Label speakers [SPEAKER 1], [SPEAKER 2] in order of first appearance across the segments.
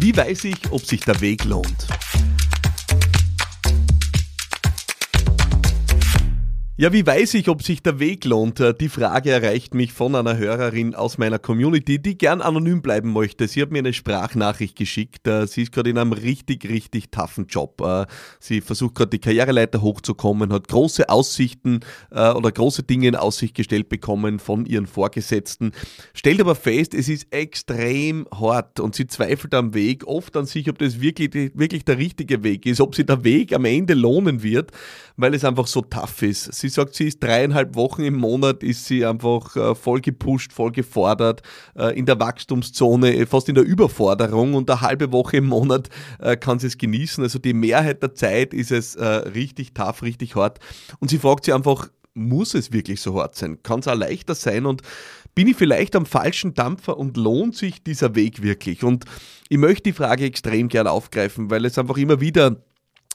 [SPEAKER 1] Wie weiß ich, ob sich der Weg lohnt? Ja, wie weiß ich, ob sich der Weg lohnt? Äh, die Frage erreicht mich von einer Hörerin aus meiner Community, die gern anonym bleiben möchte. Sie hat mir eine Sprachnachricht geschickt. Äh, sie ist gerade in einem richtig, richtig toughen Job. Äh, sie versucht gerade die Karriereleiter hochzukommen, hat große Aussichten oder große Dinge in Aussicht gestellt bekommen von ihren Vorgesetzten, stellt aber fest, es ist extrem hart und sie zweifelt am Weg, oft an sich, ob das wirklich, wirklich der richtige Weg ist, ob sie der Weg am Ende lohnen wird, weil es einfach so tough ist. Sie Sie sagt, sie ist dreieinhalb Wochen im Monat, ist sie einfach äh, voll gepusht, voll gefordert, äh, in der Wachstumszone, äh, fast in der Überforderung und eine halbe Woche im Monat kann sie es genießen. Also die Mehrheit der Zeit ist es richtig tough, richtig hart. Und sie fragt sich einfach, muss es wirklich so hart sein? Kann es auch leichter sein? Und bin ich vielleicht am falschen Dampfer und lohnt sich dieser Weg wirklich? Und ich möchte die Frage extrem gern aufgreifen, weil es einfach immer wieder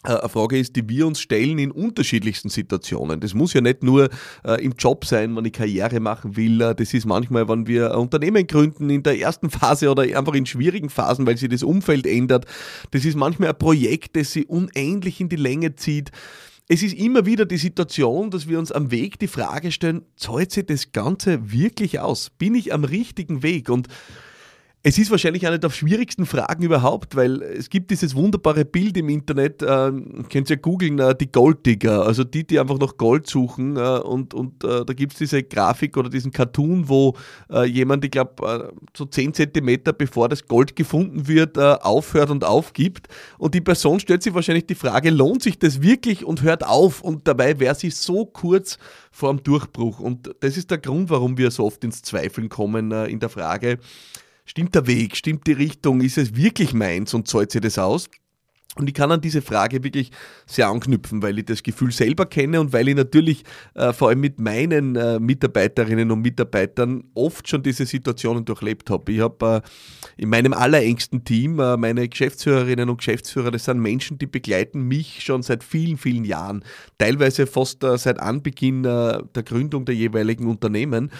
[SPEAKER 1] eine Frage ist, die wir uns stellen in unterschiedlichsten Situationen. Das muss ja nicht nur äh, im Job sein, wenn ich Karriere machen will. Äh, das ist manchmal, wenn wir ein Unternehmen gründen in der ersten Phase oder einfach in schwierigen Phasen, weil sich das Umfeld ändert. Das ist manchmal ein Projekt, das sich unendlich in die Länge zieht. Es ist immer wieder die Situation, dass wir uns am Weg die Frage stellen, zahlt sich das Ganze wirklich aus? Bin ich am richtigen Weg? Und es ist wahrscheinlich eine der schwierigsten Fragen überhaupt, weil es gibt dieses wunderbare Bild im Internet, äh, könnt ihr ja googeln, äh, die Golddigger, also die, die einfach nach Gold suchen äh, und, und äh, da gibt es diese Grafik oder diesen Cartoon, wo äh, jemand, ich glaube, äh, so 10 Zentimeter bevor das Gold gefunden wird, aufhört und aufgibt. Und die Person stellt sich wahrscheinlich die Frage, lohnt sich das wirklich? Und hört auf. Und dabei wäre sie so kurz vor dem Durchbruch. Und das ist der Grund, warum wir so oft ins Zweifeln kommen in der Frage, Stimmt der Weg? Stimmt die Richtung? Ist es wirklich meins und zahlt sich das aus? Und ich kann an diese Frage wirklich sehr anknüpfen, weil ich das Gefühl selber kenne und weil ich natürlich äh, vor allem mit meinen äh, Mitarbeiterinnen und Mitarbeitern oft schon diese Situationen durchlebt habe. Ich habe äh, in meinem allerengsten Team äh, meine Geschäftsführerinnen und Geschäftsführer, das sind Menschen, die begleiten mich schon seit vielen, vielen Jahren, teilweise fast äh, seit Anbeginn äh, der Gründung der jeweiligen Unternehmen.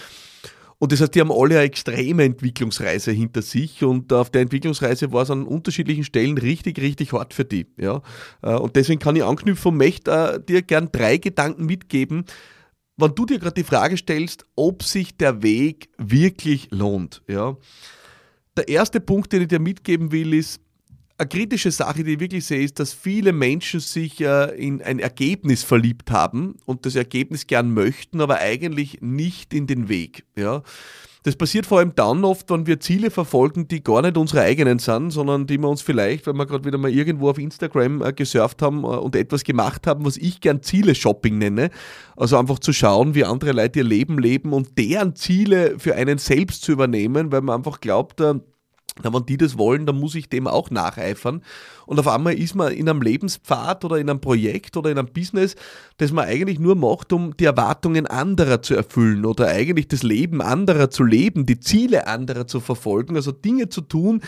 [SPEAKER 1] Und das heißt, die haben alle eine extreme Entwicklungsreise hinter sich und auf der Entwicklungsreise war es an unterschiedlichen Stellen richtig, richtig hart für die. Ja? Äh, und deswegen kann ich anknüpfen und möchte äh, dir gern drei Gedanken mitgeben, wenn du dir gerade die Frage stellst, ob sich der Weg wirklich lohnt. Ja? Der erste Punkt, den ich dir mitgeben will, ist, eine kritische Sache, die ich wirklich sehe, ist, dass viele Menschen sich äh, in ein Ergebnis verliebt haben und das Ergebnis gern möchten, aber eigentlich nicht in den Weg. Ja. Das passiert vor allem dann oft, wenn wir Ziele verfolgen, die gar nicht unsere eigenen sind, sondern die wir uns vielleicht, wenn wir gerade wieder mal irgendwo auf Instagram äh, gesurft haben äh, und etwas gemacht haben, was ich gern Ziele-Shopping nenne. Also einfach zu schauen, wie andere Leute ihr Leben leben und deren Ziele für einen selbst zu übernehmen, weil man einfach glaubt, äh, na, wenn die das wollen, dann muss ich dem auch nacheifern. Und auf einmal ist man in einem Lebenspfad oder in einem Projekt oder in einem Business, das man eigentlich nur macht, um die Erwartungen anderer zu erfüllen oder eigentlich das Leben anderer zu leben, die Ziele anderer zu verfolgen, also Dinge zu tun,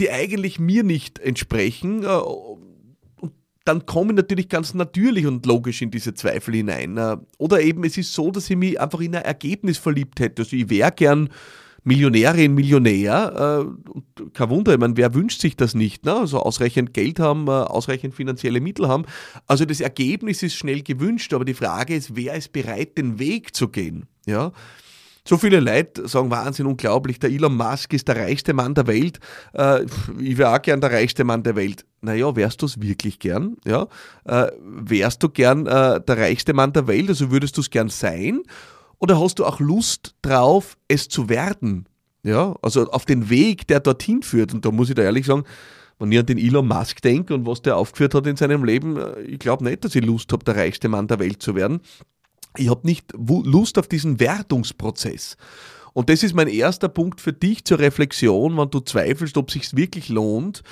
[SPEAKER 1] die eigentlich mir nicht entsprechen. Äh, und dann komme ich natürlich ganz natürlich und logisch in diese Zweifel hinein. Äh, oder eben es ist so, dass ich mich einfach in ein Ergebnis verliebt hätte. Also ich wäre gern Millionärin, Millionär. Äh, kein Wunder, ich meine, wer wünscht sich das nicht? Ne? Also ausreichend Geld haben, äh, ausreichend finanzielle Mittel haben. Also das Ergebnis ist schnell gewünscht, aber die Frage ist, wer ist bereit, den Weg zu gehen? Ja. So viele Leute sagen Wahnsinn, unglaublich, der Elon Musk ist der reichste Mann der Welt. Äh, ich wäre auch gern der reichste Mann der Welt. Naja, wärst du es wirklich gern? Ja? Äh, wärst du gern äh, der reichste Mann der Welt? Also würdest du es gern sein? Oder hast du auch Lust drauf, es zu werden? Ja, also auf den Weg, der dorthin führt. Und da muss ich da ehrlich sagen, wenn ich an den Elon Musk denke und was der aufgeführt hat in seinem Leben, äh, ich glaube nicht, dass ich Lust habe, der reichste Mann der Welt zu werden. Ich habe nicht Lust auf diesen Wertungsprozess. Und das ist mein erster Punkt für dich zur Reflexion, wenn du zweifelst, ob es sich wirklich lohnt,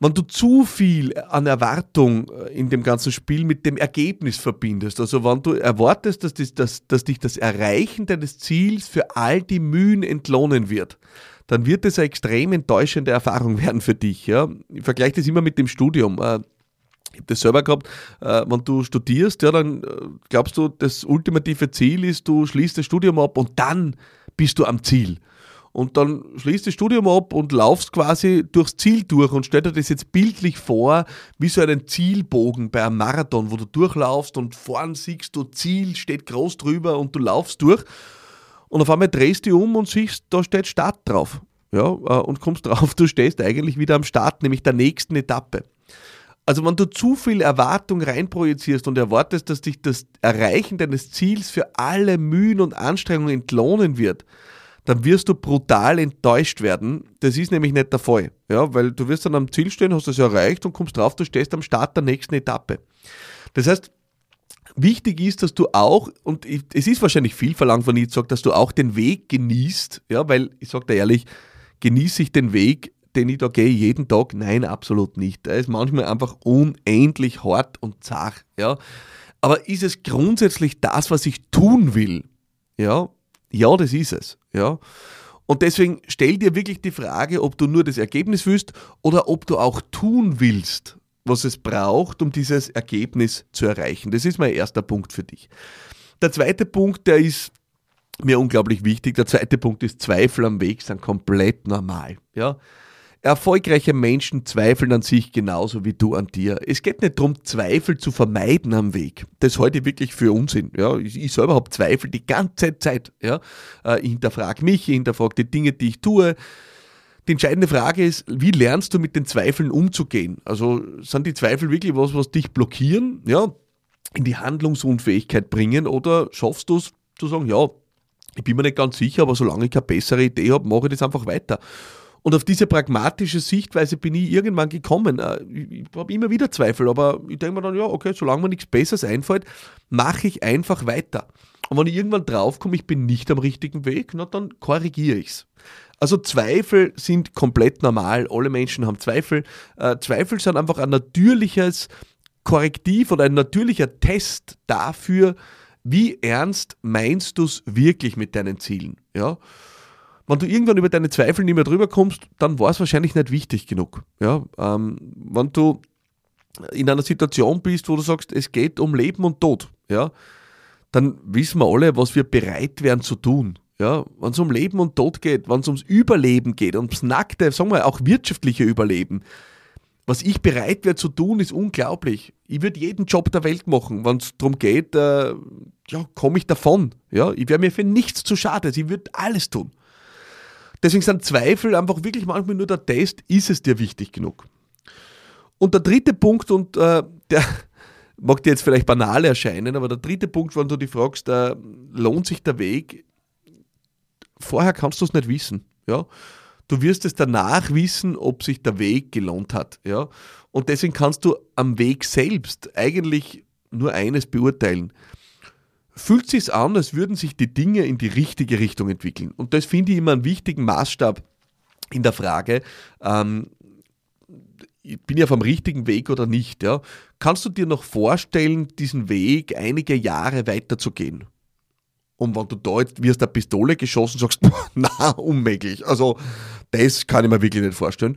[SPEAKER 1] wenn du zu viel an Erwartung äh, in dem ganzen Spiel mit dem Ergebnis verbindest, also wenn du erwartest, dass, das, dass, dass dich das Erreichen deines Ziels für all die Mühen entlohnen wird, dann wird es eine extrem enttäuschende Erfahrung werden für dich. Ja? Ich vergleiche das immer mit dem Studium. Äh, ich habe das selber gehabt, äh, wenn du studierst, ja, dann glaubst du, das ultimative Ziel ist, du schließt das Studium ab und dann bist du am Ziel. Und dann schließt das Studium ab und laufst quasi durchs Ziel durch und stell dir das jetzt bildlich vor, wie so einen Zielbogen bei einem Marathon, wo du durchlaufst und vorn siehst du Ziel, steht groß drüber und du laufst durch und auf einmal drehst du um und siehst, da steht Start drauf. Ja, äh, und kommst drauf, du stehst eigentlich wieder am Start, nämlich der nächsten Etappe. Also wenn du zu viel Erwartung reinprojizierst und erwartest, dass dich das Erreichen deines Ziels für alle Mühen und Anstrengungen entlohnen wird, dann wirst du brutal enttäuscht werden. Das ist nämlich nicht der Fall. Ja, weil du wirst dann am Ziel stehen, hast das erreicht und kommst drauf, du stehst am Start der nächsten Etappe. Das heißt, wichtig ist, dass du auch, und es ist wahrscheinlich viel verlangt, wenn ich dass du auch den Weg genießt, ja, weil ich sage dir ehrlich, genieße ich den Weg, den ich da gehe, jeden Tag? Nein, absolut nicht. Er ist manchmal einfach unendlich hart und zart, ja. Aber ist es grundsätzlich das, was ich tun will? Ja, ja, das ist es. Ja. Und deswegen stell dir wirklich die Frage, ob du nur das Ergebnis willst oder ob du auch tun willst, was es braucht, um dieses Ergebnis zu erreichen. Das ist mein erster Punkt für dich. Der zweite Punkt, der ist mir unglaublich wichtig. Der zweite Punkt ist Zweifel am Weg sind komplett normal. Ja. Erfolgreiche Menschen zweifeln an sich genauso wie du an dir. Es geht nicht darum, Zweifel zu vermeiden am Weg. Das halte ich wirklich für Unsinn. Ja, ich, selber habe Zweifel die ganze Zeit. Ja, äh, ich hinterfrage mich, ich hinterfrage die Dinge, die ich tue. Die entscheidende Frage ist, wie lernst du mit den Zweifeln umzugehen? Also sind die Zweifel wirklich was, was dich blockieren, ja, in die Handlungsunfähigkeit bringen oder schaffst du es zu sagen, ja, ich bin mir nicht ganz sicher, aber solange ich keine bessere Idee habe, mache ich das einfach weiter. Und auf diese pragmatische Sichtweise bin ich irgendwann gekommen. Äh, ich habe immer wieder Zweifel, aber ich denke mir dann, ja, okay, solange mir nichts Besseres einfällt, mache ich einfach weiter. Und wenn ich irgendwann draufkomme, ich bin nicht am richtigen Weg, na, dann korrigiere ich es. Also Zweifel sind komplett normal. Alle Menschen haben Zweifel. Äh, Zweifel sind einfach ein natürliches Korrektiv oder ein natürlicher Test dafür, wie ernst meinst du es wirklich mit deinen Zielen. Ja? Wenn du irgendwann über deine Zweifel nicht mehr drüber kommst, dann war es wahrscheinlich nicht wichtig genug. Ja, ähm, wenn du in einer Situation bist, wo du sagst, es geht um Leben und Tod, ja, dann wissen wir alle, was wir bereit wären zu tun. Ja, wenn es um Leben und Tod geht, wenn es ums Überleben geht, ums nackte, sagen wir auch wirtschaftliche Überleben, was ich bereit wäre zu tun, ist unglaublich. Ich würde jeden Job der Welt machen, wenn es darum geht, äh, ja, komme ich davon. Ja, ich wäre mir für nichts zu schade. Ich würde alles tun. Deswegen sind Zweifel einfach wirklich manchmal nur der Test, ist es dir wichtig genug? Und der dritte Punkt, und äh, der mag dir jetzt vielleicht banal erscheinen, aber der dritte Punkt, wenn du dich fragst, äh, lohnt sich der Weg? Vorher kannst du es nicht wissen. Ja? Du wirst es danach wissen, ob sich der Weg gelohnt hat. Ja? Und deswegen kannst du am Weg selbst eigentlich nur eines beurteilen fühlt sich an, als würden sich die Dinge in die richtige Richtung entwickeln. Und das finde ich immer einen wichtigen Maßstab in der Frage, ähm, bin ich auf dem richtigen Weg oder nicht. Ja? Kannst du dir noch vorstellen, diesen Weg einige Jahre weiterzugehen? Und wenn du da jetzt wie aus der Pistole geschossen sagst, na, unmöglich. Also, das kann ich mir wirklich nicht vorstellen.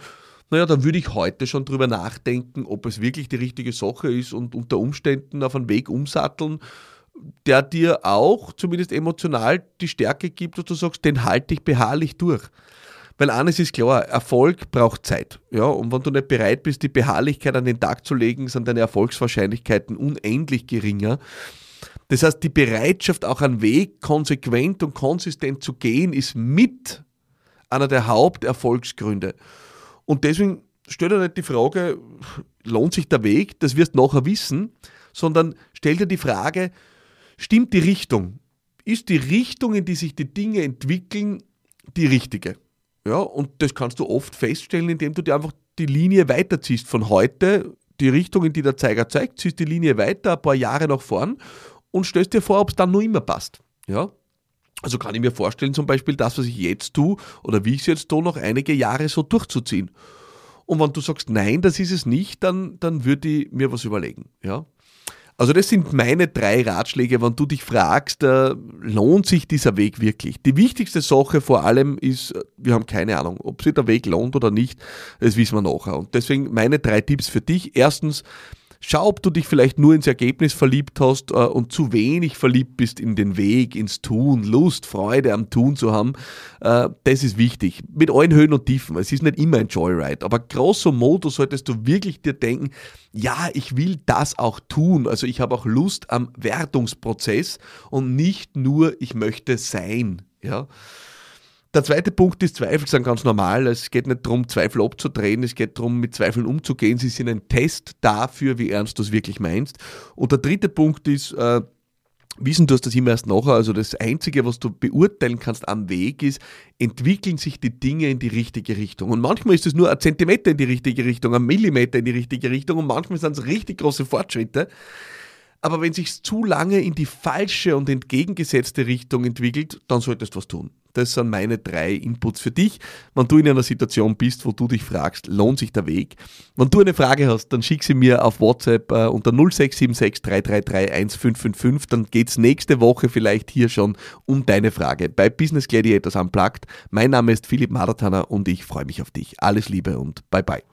[SPEAKER 1] Naja, dann würde ich heute schon drüber nachdenken, ob es wirklich die richtige Sache ist und unter Umständen auf einen Weg umsatteln, der dir auch, zumindest emotional, die Stärke gibt, dass du sagst, den halte ich beharrlich durch. Weil eines ist klar, Erfolg braucht Zeit. Ja, und wenn du nicht bereit bist, die Beharrlichkeit an den Tag zu legen, sind deine Erfolgswahrscheinlichkeiten unendlich geringer. Das heißt, die Bereitschaft, auch einen Weg konsequent und konsistent zu gehen, ist mit einer der Haupterfolgsgründe. Und deswegen stell dir nicht die Frage, lohnt sich der Weg? Das wirst du nachher wissen, sondern stell dir die Frage, Stimmt die Richtung? Ist die Richtung, in die sich die Dinge entwickeln, die richtige? Ja, und das kannst du oft feststellen, indem du dir einfach die Linie weiterziehst. Von heute, die Richtung, in die der Zeiger zeigt, ziehst die Linie weiter, ein paar Jahre nach vorn und stellst dir vor, ob es dann noch immer passt. Ja? Also kann ich mir vorstellen, zum Beispiel das, was ich jetzt tue oder wie ich es jetzt tue, noch einige Jahre so durchzuziehen. Und wenn du sagst, nein, das ist es nicht, dann, dann würde ich mir was überlegen. Ja? Also das sind meine drei Ratschläge, wenn du dich fragst, äh, lohnt sich dieser Weg wirklich? Die wichtigste Sache vor allem ist, wir haben keine Ahnung, ob sich der Weg lohnt oder nicht, das wissen wir nachher. Und deswegen meine drei Tipps für dich. Erstens, Schau, ob du dich vielleicht nur ins Ergebnis verliebt hast äh, und zu wenig verliebt bist in den Weg, ins Tun, Lust, Freude am Tun zu haben. Äh, das ist wichtig. Mit allen Höhen und Tiefen. Es ist nicht immer ein Joyride, aber grosso modo solltest du wirklich dir denken, ja, ich will das auch tun. Also ich habe auch Lust am Wertungsprozess und nicht nur, ich möchte sein. Ja. Der zweite Punkt ist, Zweifel sind ganz normal. Es geht nicht darum, Zweifel abzudrehen, es geht darum, mit Zweifeln umzugehen. Sie sind ein Test dafür, wie ernst du es wirklich meinst. Und der dritte Punkt ist, äh, Wissen du hast das immer erst nachher. Also das Einzige, was du beurteilen kannst am Weg ist, entwickeln sich die Dinge in die richtige Richtung. Und manchmal ist es nur ein Zentimeter in die richtige Richtung, ein Millimeter in die richtige Richtung und manchmal sind es richtig große Fortschritte. Aber wenn sich zu lange in die falsche und entgegengesetzte Richtung entwickelt, dann solltest du was tun. Das sind meine drei Inputs für dich, wenn du in einer Situation bist, wo du dich fragst, lohnt sich der Weg? Wenn du eine Frage hast, dann schick sie mir auf WhatsApp äh, unter 0676 333 1555. Dann geht's nächste Woche vielleicht hier schon um deine Frage bei Business Gladiators Unplugged. Mein Name ist Philipp Maratana und ich freue mich auf dich. Alles Liebe und bye bye.